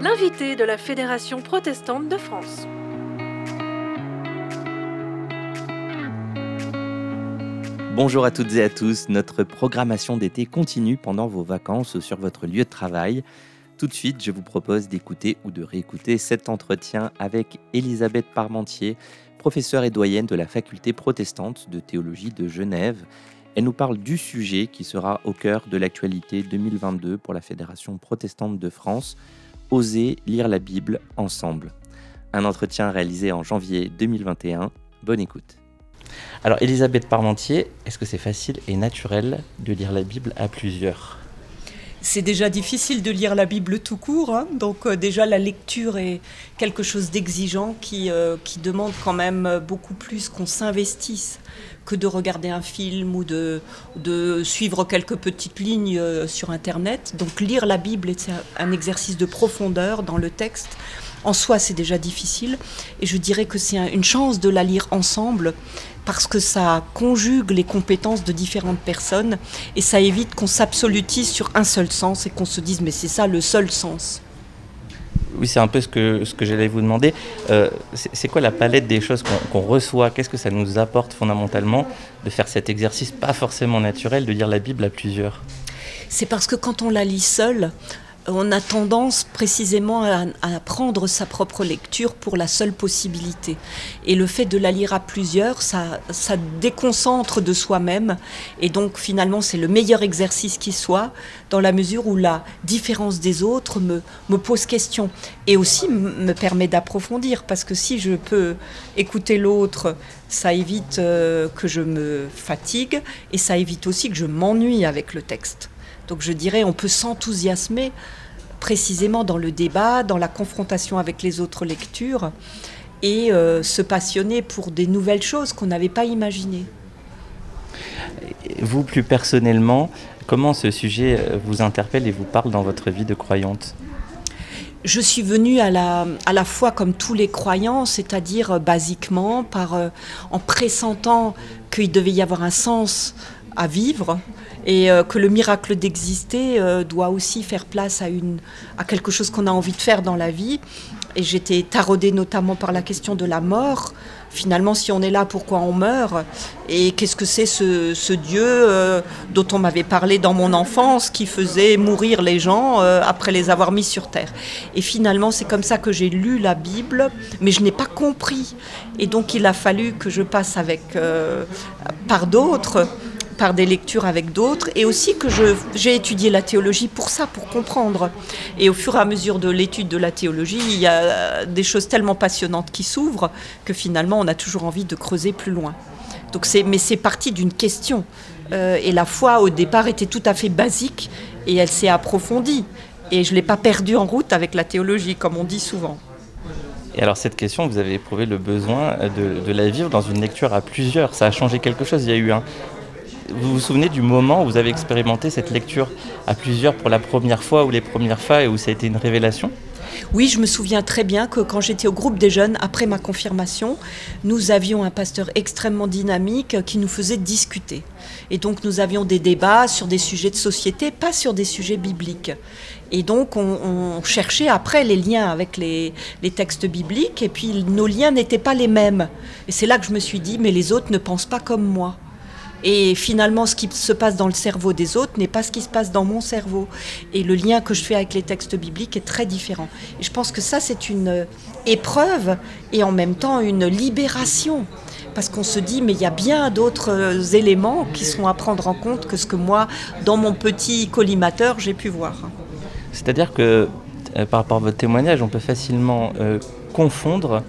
L'invité de la Fédération protestante de France. Bonjour à toutes et à tous, notre programmation d'été continue pendant vos vacances sur votre lieu de travail. Tout de suite, je vous propose d'écouter ou de réécouter cet entretien avec Elisabeth Parmentier, professeure et doyenne de la faculté protestante de théologie de Genève. Elle nous parle du sujet qui sera au cœur de l'actualité 2022 pour la Fédération protestante de France, Oser lire la Bible ensemble. Un entretien réalisé en janvier 2021. Bonne écoute. Alors Elisabeth Parmentier, est-ce que c'est facile et naturel de lire la Bible à plusieurs? C'est déjà difficile de lire la Bible tout court, hein. donc euh, déjà la lecture est quelque chose d'exigeant qui, euh, qui demande quand même beaucoup plus qu'on s'investisse que de regarder un film ou de, de suivre quelques petites lignes euh, sur Internet. Donc lire la Bible est un exercice de profondeur dans le texte en soi, c'est déjà difficile. Et je dirais que c'est une chance de la lire ensemble parce que ça conjugue les compétences de différentes personnes et ça évite qu'on s'absolutise sur un seul sens et qu'on se dise mais c'est ça le seul sens. Oui, c'est un peu ce que, ce que j'allais vous demander. Euh, c'est quoi la palette des choses qu'on reçoit? Qu'est-ce que ça nous apporte fondamentalement de faire cet exercice pas forcément naturel de lire la Bible à plusieurs? C'est parce que quand on la lit seule, on a tendance précisément à, prendre sa propre lecture pour la seule possibilité. Et le fait de la lire à plusieurs, ça, déconcentre de soi-même. Et donc finalement, c'est le meilleur exercice qui soit, dans la mesure où la différence des autres me, me pose question. Et aussi me permet d'approfondir, parce que si je peux écouter l'autre, ça évite euh, que je me fatigue, et ça évite aussi que je m'ennuie avec le texte. Donc je dirais, on peut s'enthousiasmer précisément dans le débat, dans la confrontation avec les autres lectures, et euh, se passionner pour des nouvelles choses qu'on n'avait pas imaginées. Vous, plus personnellement, comment ce sujet euh, vous interpelle et vous parle dans votre vie de croyante? Je suis venue à la, à la fois comme tous les croyants, c'est-à-dire euh, basiquement par, en pressentant qu'il devait y avoir un sens à vivre, et euh, que le miracle d'exister euh, doit aussi faire place à, une, à quelque chose qu'on a envie de faire dans la vie. Et j'étais taraudée notamment par la question de la mort. Finalement, si on est là, pourquoi on meurt? Et qu'est-ce que c'est ce, Dieu euh, dont on m'avait parlé dans mon enfance, qui faisait mourir les gens après les avoir mis sur terre? Et finalement, c'est comme ça que j'ai lu la Bible, mais je n'ai pas compris. Et donc, il a fallu que je passe avec par d'autres par des lectures avec d'autres, et aussi que j'ai étudié la théologie pour ça, pour comprendre. Et au fur et à mesure de l'étude de la théologie, il y a des choses tellement passionnantes qui s'ouvrent que finalement on a toujours envie de creuser plus loin. Donc mais c'est parti d'une question. Euh, et la foi au départ était tout à fait basique et elle s'est approfondie. Et je ne l'ai pas perdue en route avec la théologie, comme on dit souvent. Et alors cette question, vous avez éprouvé le besoin de, de, la vivre dans une lecture à plusieurs. Ça a changé quelque chose. Il y a eu un, vous vous souvenez du moment où vous avez expérimenté cette lecture à plusieurs pour la première fois ou les premières fois et où ça a été une révélation oui, je me souviens très bien que quand j'étais au groupe des jeunes, après ma confirmation, nous avions un pasteur extrêmement dynamique qui nous faisait discuter. Et donc nous avions des débats sur des sujets de société, pas sur des sujets bibliques. Et donc on, cherchait après les liens avec les, textes bibliques, et puis nos liens n'étaient pas les mêmes. Et c'est là que je me suis dit, mais les autres ne pensent pas comme moi. Et finalement, ce qui se passe dans le cerveau des autres n'est pas ce qui se passe dans mon cerveau. Et le lien que je fais avec les textes bibliques est très différent. Et je pense que ça, c'est une épreuve et en même temps une libération. Parce qu'on se dit, mais il y a bien d'autres éléments qui sont à prendre en compte que ce que moi, dans mon petit collimateur, j'ai pu voir. C'est-à-dire que, euh, par rapport à votre témoignage, on peut facilement euh, confondre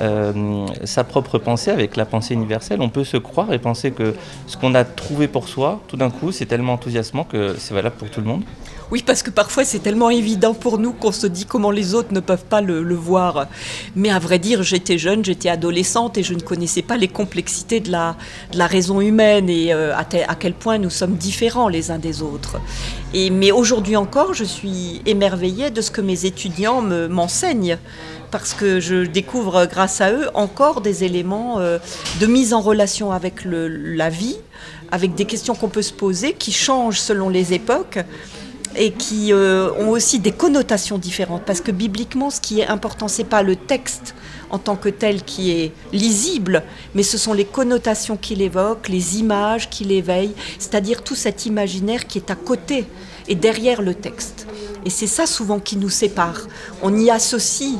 euh, sa propre pensée avec la pensée universelle. On peut se croire et penser que ce qu'on a trouvé pour soi, tout d'un coup, c'est tellement enthousiasmant que c'est valable pour tout le monde. Oui, parce que parfois c'est tellement évident pour nous qu'on se dit comment les autres ne peuvent pas le, voir. Mais à vrai dire, j'étais jeune, j'étais adolescente et je ne connaissais pas les complexités de la, raison humaine et euh, à, à, quel point nous sommes différents les uns des autres. Et, mais aujourd'hui encore, je suis émerveillée de ce que mes étudiants m'enseignent parce que je découvre grâce à eux encore des éléments euh, de mise en relation avec la vie, avec des questions qu'on peut se poser qui changent selon les époques et qui euh, ont aussi des connotations différentes. Parce que bibliquement, ce qui est important, c'est pas le texte en tant que tel qui est lisible, mais ce sont les connotations qu'il évoque, les images qu'il éveille, c'est-à-dire tout cet imaginaire qui est à côté et derrière le texte. Et c'est ça souvent qui nous sépare. On y associe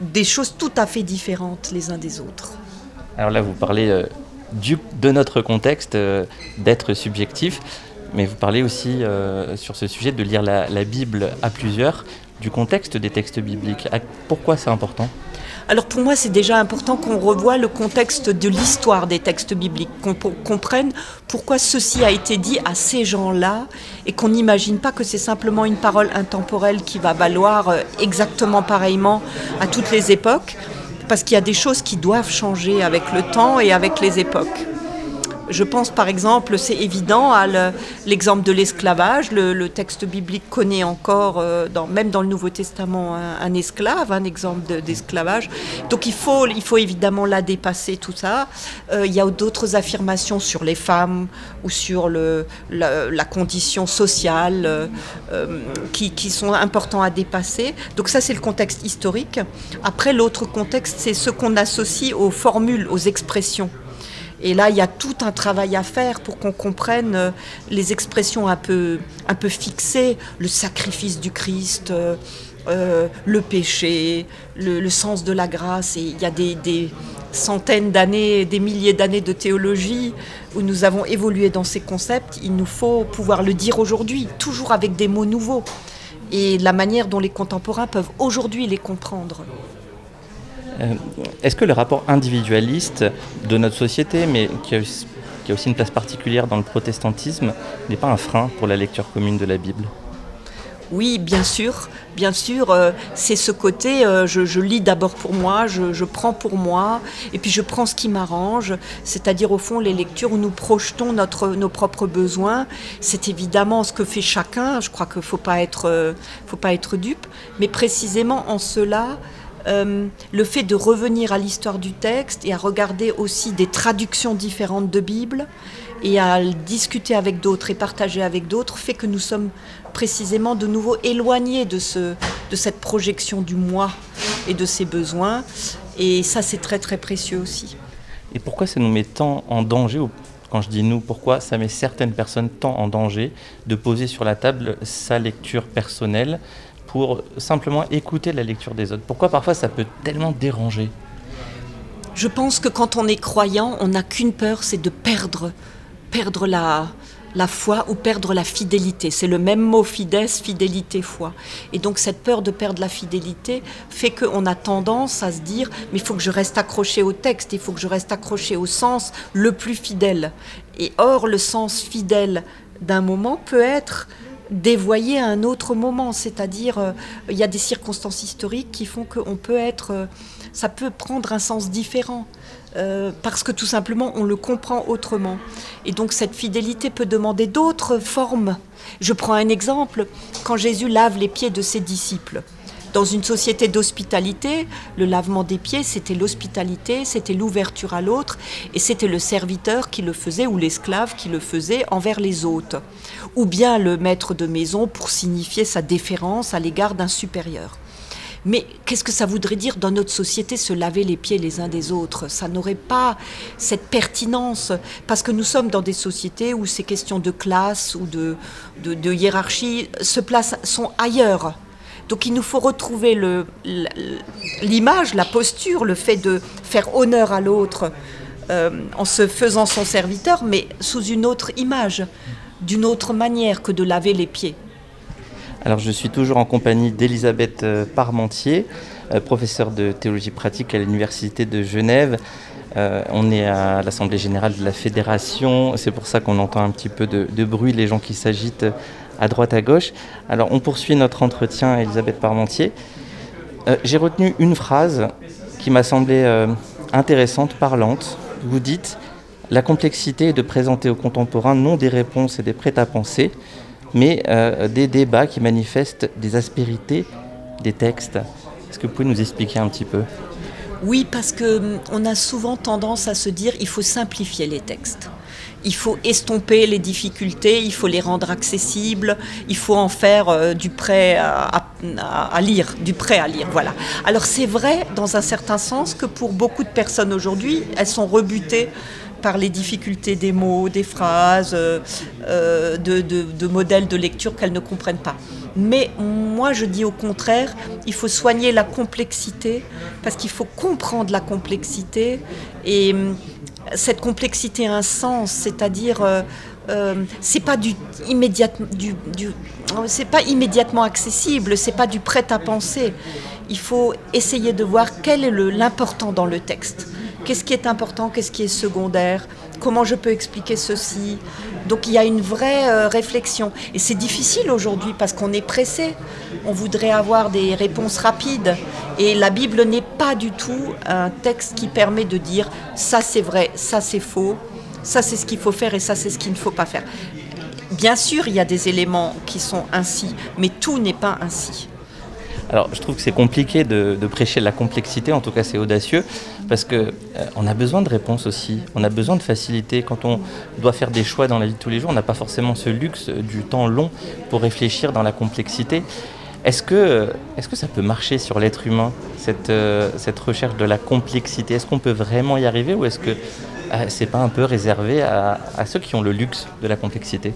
des choses tout à fait différentes les uns des autres. Alors là, vous parlez euh, de notre contexte, euh, d'être subjectif, mais vous parlez aussi euh, sur ce sujet de lire la Bible à plusieurs, du contexte des textes bibliques. Pourquoi c'est important? Alors pour moi, c'est déjà important qu'on revoie le contexte de l'histoire des textes bibliques, qu'on comprenne pourquoi ceci a été dit à ces gens-là et qu'on n'imagine pas que c'est simplement une parole intemporelle qui va valoir euh, exactement pareillement à toutes les époques, parce qu'il y a des choses qui doivent changer avec le temps et avec les époques. Je pense par exemple, c'est évident, à l'exemple de l'esclavage. Le, texte biblique connaît encore, euh, même dans le Nouveau Testament, un, esclave, un exemple d'esclavage. Donc il faut, il faut évidemment la dépasser, tout ça. Euh, il y a d'autres affirmations sur les femmes ou sur la, condition sociale euh, qui, qui sont importants à dépasser. Donc ça, c'est le contexte historique. Après, l'autre contexte, c'est ce qu'on associe aux formules, aux expressions. Et là, il y a tout un travail à faire pour qu'on comprenne euh, les expressions un peu, fixées, le sacrifice du Christ, euh, euh, le péché, le, sens de la grâce. Et il y a des, centaines d'années, des milliers d'années de théologie où nous avons évolué dans ces concepts. Il nous faut pouvoir le dire aujourd'hui, toujours avec des mots nouveaux. Et la manière dont les contemporains peuvent aujourd'hui les comprendre. Euh, est-ce que le rapport individualiste de notre société, mais qui a, aussi une place particulière dans le protestantisme, n'est pas un frein pour la lecture commune de la Bible? Oui, bien sûr, bien sûr, euh, c'est ce côté, euh, je, lis d'abord pour moi, je, prends pour moi, et puis je prends ce qui m'arrange, c'est-à-dire au fond les lectures où nous projetons notre, nos propres besoins. C'est évidemment ce que fait chacun, je crois qu'il ne faut, faut pas être dupe, mais précisément en cela, euh, le fait de revenir à l'histoire du texte et à regarder aussi des traductions différentes de Bible et à discuter avec d'autres et partager avec d'autres fait que nous sommes précisément de nouveau éloignés de, ce, de cette projection du moi et de ses besoins. Et ça, c'est très très précieux aussi. Et pourquoi ça nous met tant en danger quand je dis nous, pourquoi ça met certaines personnes tant en danger de poser sur la table sa lecture personnelle pour simplement écouter la lecture des autres Pourquoi parfois ça peut tellement déranger Je pense que quand on est croyant, on n'a qu'une peur, c'est de perdre, perdre la, foi ou perdre la fidélité. C'est le même mot fides, fidélité, foi. Et donc cette peur de perdre la fidélité fait qu'on a tendance à se dire mais il faut que je reste accroché au texte, il faut que je reste accroché au sens le plus fidèle. Et or le sens fidèle d'un moment peut être dévoyer à un autre moment. C'est-à-dire, euh, il y a des circonstances historiques qui font qu'on peut être. Euh, ça peut prendre un sens différent. Euh, parce que tout simplement on le comprend autrement. Et donc cette fidélité peut demander d'autres formes. Je prends un exemple, quand Jésus lave les pieds de ses disciples. Dans une société d'hospitalité, le lavement des pieds, c'était l'hospitalité, c'était l'ouverture à l'autre, et c'était le serviteur qui le faisait ou l'esclave qui le faisait envers les hôtes, ou bien le maître de maison pour signifier sa déférence à l'égard d'un supérieur. Mais qu'est-ce que ça voudrait dire dans notre société se laver les pieds les uns des autres? Ça n'aurait pas cette pertinence, parce que nous sommes dans des sociétés où ces questions de classe ou de, de hiérarchie se placent, sont ailleurs donc il nous faut retrouver l'image, la posture, le fait de faire honneur à l'autre euh, en se faisant son serviteur, mais sous une autre image, d'une autre manière que de laver les pieds. Alors je suis toujours en compagnie d'Elisabeth euh, Parmentier, euh, professeure de théologie pratique à l'Université de Genève. on est à l'Assemblée générale de la Fédération, c'est pour ça qu'on entend un petit peu de, de bruit, les gens qui s'agitent à droite à gauche. Alors on poursuit notre entretien, Elisabeth Parmentier. Euh, j'ai retenu une phrase qui m'a semblé euh, intéressante, parlante. Vous dites La complexité est de présenter aux contemporains non des réponses et des prêts-à-penser, mais euh, des débats qui manifestent des aspérités des textes. Est-ce que vous pouvez nous expliquer un petit peu? Oui, parce que hum, a souvent tendance à se dire il faut simplifier les textes. Il faut estomper les difficultés, il faut les rendre accessibles, il faut en faire euh, du prêt à, à, lire, du prêt à lire. Voilà. Alors c'est vrai dans un certain sens que pour beaucoup de personnes aujourd'hui, elles sont rebutées par les difficultés des mots, des phrases, euh, euh, de, modèles de lecture qu'elles ne comprennent pas. Mais moi, je dis au contraire, il faut soigner la complexité, parce qu'il faut comprendre la complexité, et hum, cette complexité a un sens, c'est-à-dire... Euh, c'est pas du, du, c'est pas immédiatement accessible, c'est pas du prêt à penser. Il faut essayer de voir quel est l'important dans le texte. Qu'est-ce qui est important, qu'est-ce qui est secondaire? Comment je peux expliquer ceci Donc il y a une vraie euh, réflexion. Et c'est difficile aujourd'hui parce qu'on est pressé. On voudrait avoir des réponses rapides. Et la Bible n'est pas du tout un texte qui permet de dire ça c'est vrai, ça c'est faux, ça c'est ce qu'il faut faire et ça c'est ce qu'il ne faut pas faire. Bien sûr, il y a des éléments qui sont ainsi, mais tout n'est pas ainsi. Alors, je trouve que c'est compliqué de, prêcher la complexité, en tout cas c'est audacieux, parce qu'on euh, a besoin de réponses aussi, on a besoin de facilité. Quand on doit faire des choix dans la vie de tous les jours, on n'a pas forcément ce luxe du temps long pour réfléchir dans la complexité. Est-ce que, est que ça peut marcher sur l'être humain, cette, euh, cette recherche de la complexité? Est-ce qu'on peut vraiment y arriver ou est-ce que euh, c'est pas un peu réservé à ceux qui ont le luxe de la complexité?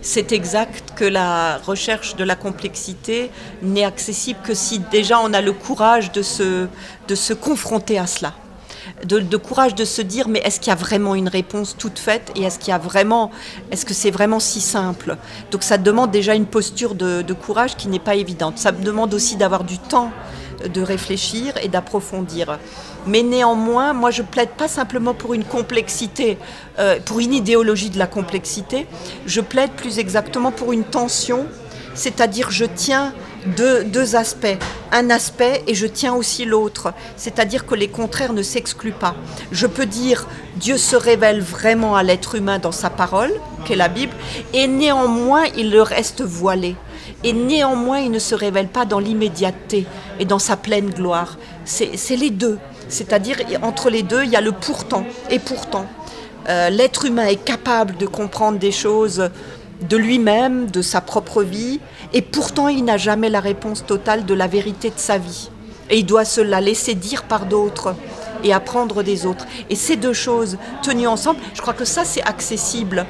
C'est exact que la recherche de la complexité n'est accessible que si déjà on a le courage de se, de se confronter à cela. De, courage de se dire mais est-ce qu'il y a vraiment une réponse toute faite et est-ce qu'il y a vraiment est-ce que c'est vraiment si simple? Donc ça demande déjà une posture de, courage qui n'est pas évidente. Ça demande aussi d'avoir du temps de réfléchir et d'approfondir. Mais néanmoins, moi je plaide pas simplement pour une complexité, euh, pour une idéologie de la complexité, je plaide plus exactement pour une tension, c'est-à-dire je tiens deux, deux, aspects, un aspect et je tiens aussi l'autre, c'est-à-dire que les contraires ne s'excluent pas. Je peux dire Dieu se révèle vraiment à l'être humain dans sa parole, qu'est la Bible, et néanmoins il le reste voilé. Et néanmoins, il ne se révèle pas dans l'immédiateté et dans sa pleine gloire. C'est les deux. C'est-à-dire, entre les deux, il y a le pourtant et pourtant. Euh, l'être humain est capable de comprendre des choses de lui-même, de sa propre vie, et pourtant il n'a jamais la réponse totale de la vérité de sa vie. Et il doit se la laisser dire par d'autres et apprendre des autres. Et ces deux choses tenues ensemble, je crois que ça c'est accessible,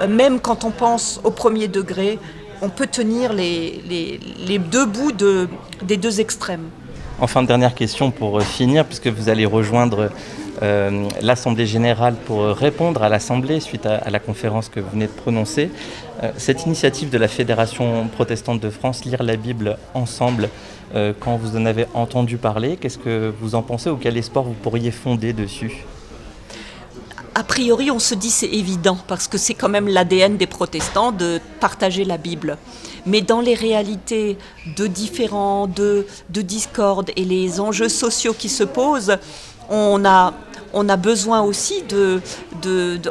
euh, même quand on pense au premier degré, on peut tenir les, les, deux bouts de, des deux extrêmes. Enfin, dernière question pour euh, finir, puisque vous allez rejoindre euh, l'Assemblée générale pour euh, répondre à l'Assemblée suite à, la conférence que vous venez de prononcer. cette initiative de la Fédération protestante de France, Lire la Bible ensemble, quand vous en avez entendu parler, qu'est-ce que vous en pensez ou quel espoir vous pourriez fonder dessus? A priori, on se dit c'est évident parce que c'est quand même l'ADN des protestants de partager la Bible. Mais dans les réalités de différents, de, de et les enjeux sociaux qui se posent, on a on a besoin aussi de...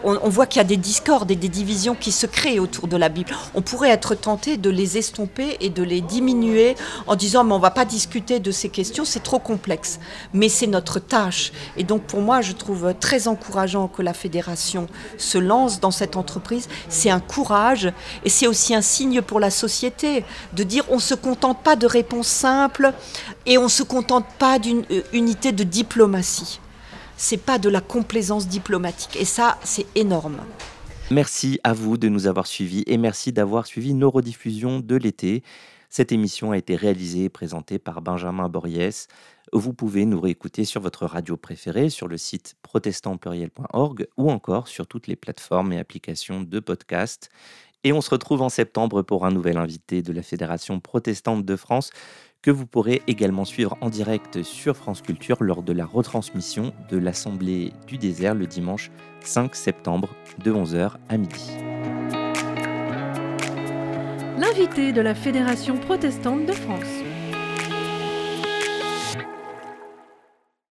on, voit qu'il y a des discordes et des divisions qui se créent autour de la Bible. On pourrait être tenté de les estomper et de les diminuer en disant mais on va pas discuter de ces questions, c'est trop complexe. Mais c'est notre tâche. Et donc pour moi, je trouve très encourageant que la fédération se lance dans cette entreprise. C'est un courage et c'est aussi un signe pour la société de dire on ne se contente pas de réponses simples et on ne se contente pas d'une euh, unité de diplomatie c'est pas de la complaisance diplomatique. Et ça, c'est énorme. Merci à vous de nous avoir suivis et merci d'avoir suivi nos rediffusions de l'été. Cette émission a été réalisée et présentée par Benjamin Boriès. Vous pouvez nous réécouter sur votre radio préférée, sur le site protestantpluriel.org ou encore sur toutes les plateformes et applications de podcast. Et on se retrouve en septembre pour un nouvel invité de la Fédération protestante de France que vous pourrez également suivre en direct sur France Culture lors de la retransmission de l'Assemblée du désert le dimanche 5 septembre de 11h à midi. L'invité de la Fédération protestante de France.